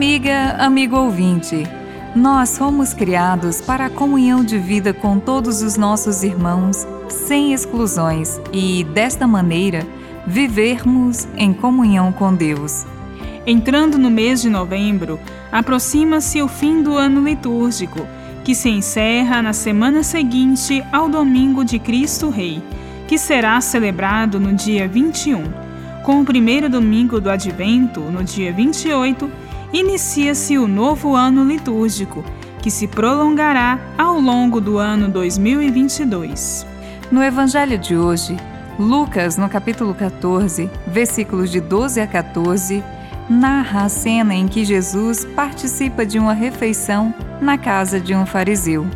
Amiga, amigo ouvinte, nós fomos criados para a comunhão de vida com todos os nossos irmãos, sem exclusões, e desta maneira vivermos em comunhão com Deus. Entrando no mês de novembro, aproxima-se o fim do ano litúrgico, que se encerra na semana seguinte ao domingo de Cristo Rei, que será celebrado no dia 21. Com o primeiro domingo do Advento, no dia 28, inicia-se o novo ano litúrgico, que se prolongará ao longo do ano 2022. No Evangelho de hoje, Lucas, no capítulo 14, versículos de 12 a 14, narra a cena em que Jesus participa de uma refeição na casa de um fariseu.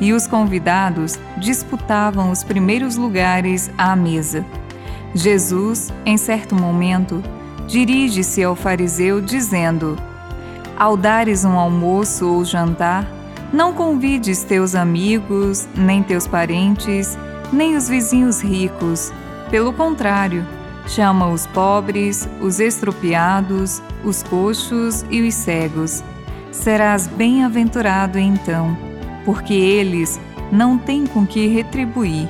E os convidados disputavam os primeiros lugares à mesa. Jesus, em certo momento, dirige-se ao fariseu dizendo: Ao dares um almoço ou jantar, não convides teus amigos, nem teus parentes, nem os vizinhos ricos. Pelo contrário, chama os pobres, os estropiados, os coxos e os cegos. Serás bem-aventurado então, porque eles não têm com que retribuir.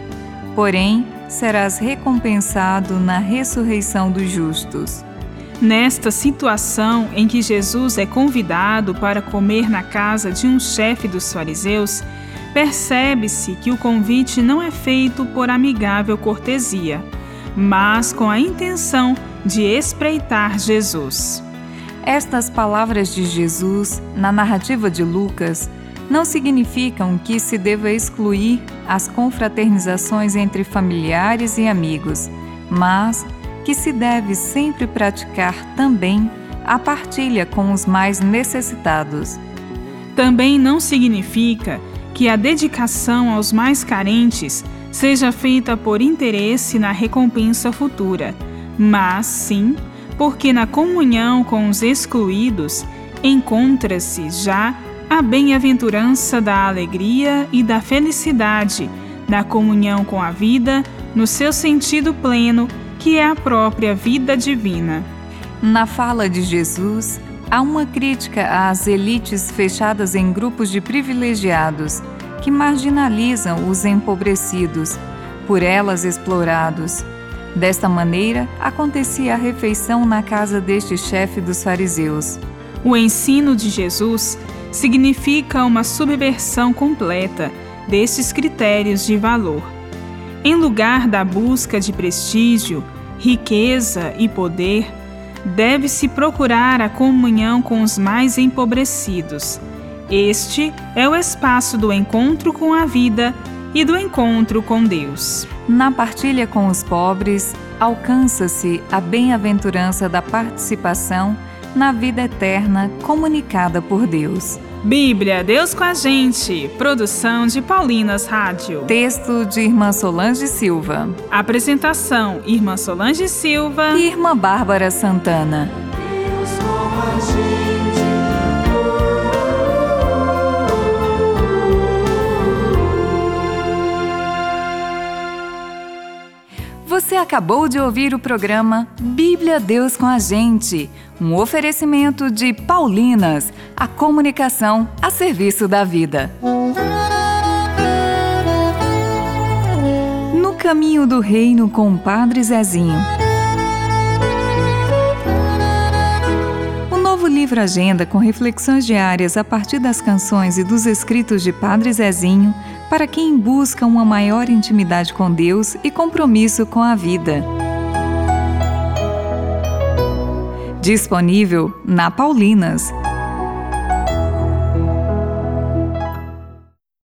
Porém, serás recompensado na ressurreição dos justos. Nesta situação em que Jesus é convidado para comer na casa de um chefe dos fariseus, percebe-se que o convite não é feito por amigável cortesia, mas com a intenção de espreitar Jesus. Estas palavras de Jesus, na narrativa de Lucas, não significam que se deva excluir as confraternizações entre familiares e amigos, mas que se deve sempre praticar também a partilha com os mais necessitados. Também não significa que a dedicação aos mais carentes seja feita por interesse na recompensa futura, mas sim porque na comunhão com os excluídos encontra-se já a bem-aventurança da alegria e da felicidade, da comunhão com a vida no seu sentido pleno, que é a própria vida divina. Na fala de Jesus, há uma crítica às elites fechadas em grupos de privilegiados que marginalizam os empobrecidos, por elas explorados. Desta maneira, acontecia a refeição na casa deste chefe dos fariseus. O ensino de Jesus significa uma subversão completa destes critérios de valor. Em lugar da busca de prestígio, riqueza e poder, deve-se procurar a comunhão com os mais empobrecidos. Este é o espaço do encontro com a vida e do encontro com Deus. Na partilha com os pobres, alcança-se a bem-aventurança da participação na vida eterna comunicada por Deus. Bíblia, Deus com a gente. Produção de Paulinas Rádio. Texto de Irmã Solange Silva. Apresentação: Irmã Solange Silva e Irmã Bárbara Santana. Você acabou de ouvir o programa Bíblia Deus com a Gente, um oferecimento de Paulinas, a comunicação a serviço da vida. No caminho do reino com o Padre Zezinho. O novo livro Agenda com reflexões diárias a partir das canções e dos escritos de Padre Zezinho para quem busca uma maior intimidade com Deus e compromisso com a vida. Disponível na Paulinas.